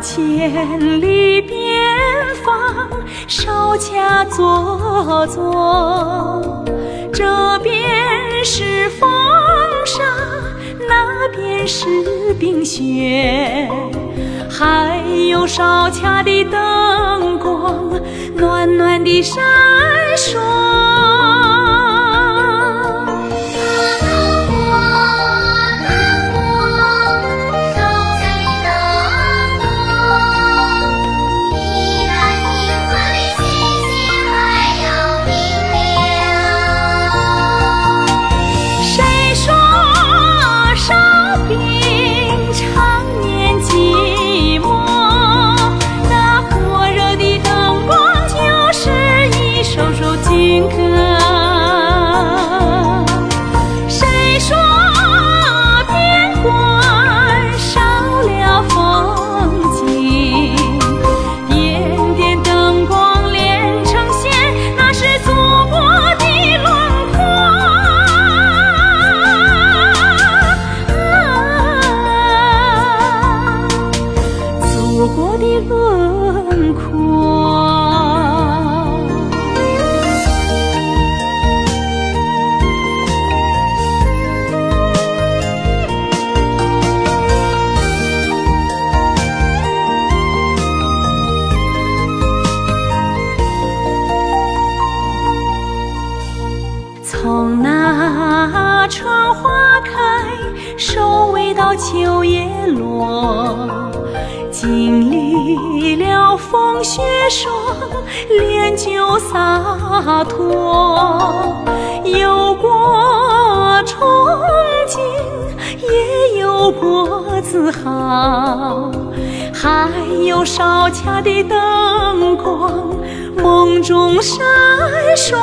千里边防，哨卡座座，这边是风沙，那边是冰雪，还有哨卡的灯光，暖暖的闪烁。叶落。经历了风雪霜，练就洒脱。有过憧憬，也有过自豪，还有少恰的灯光，梦中闪烁。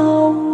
我，紧紧拥抱着我。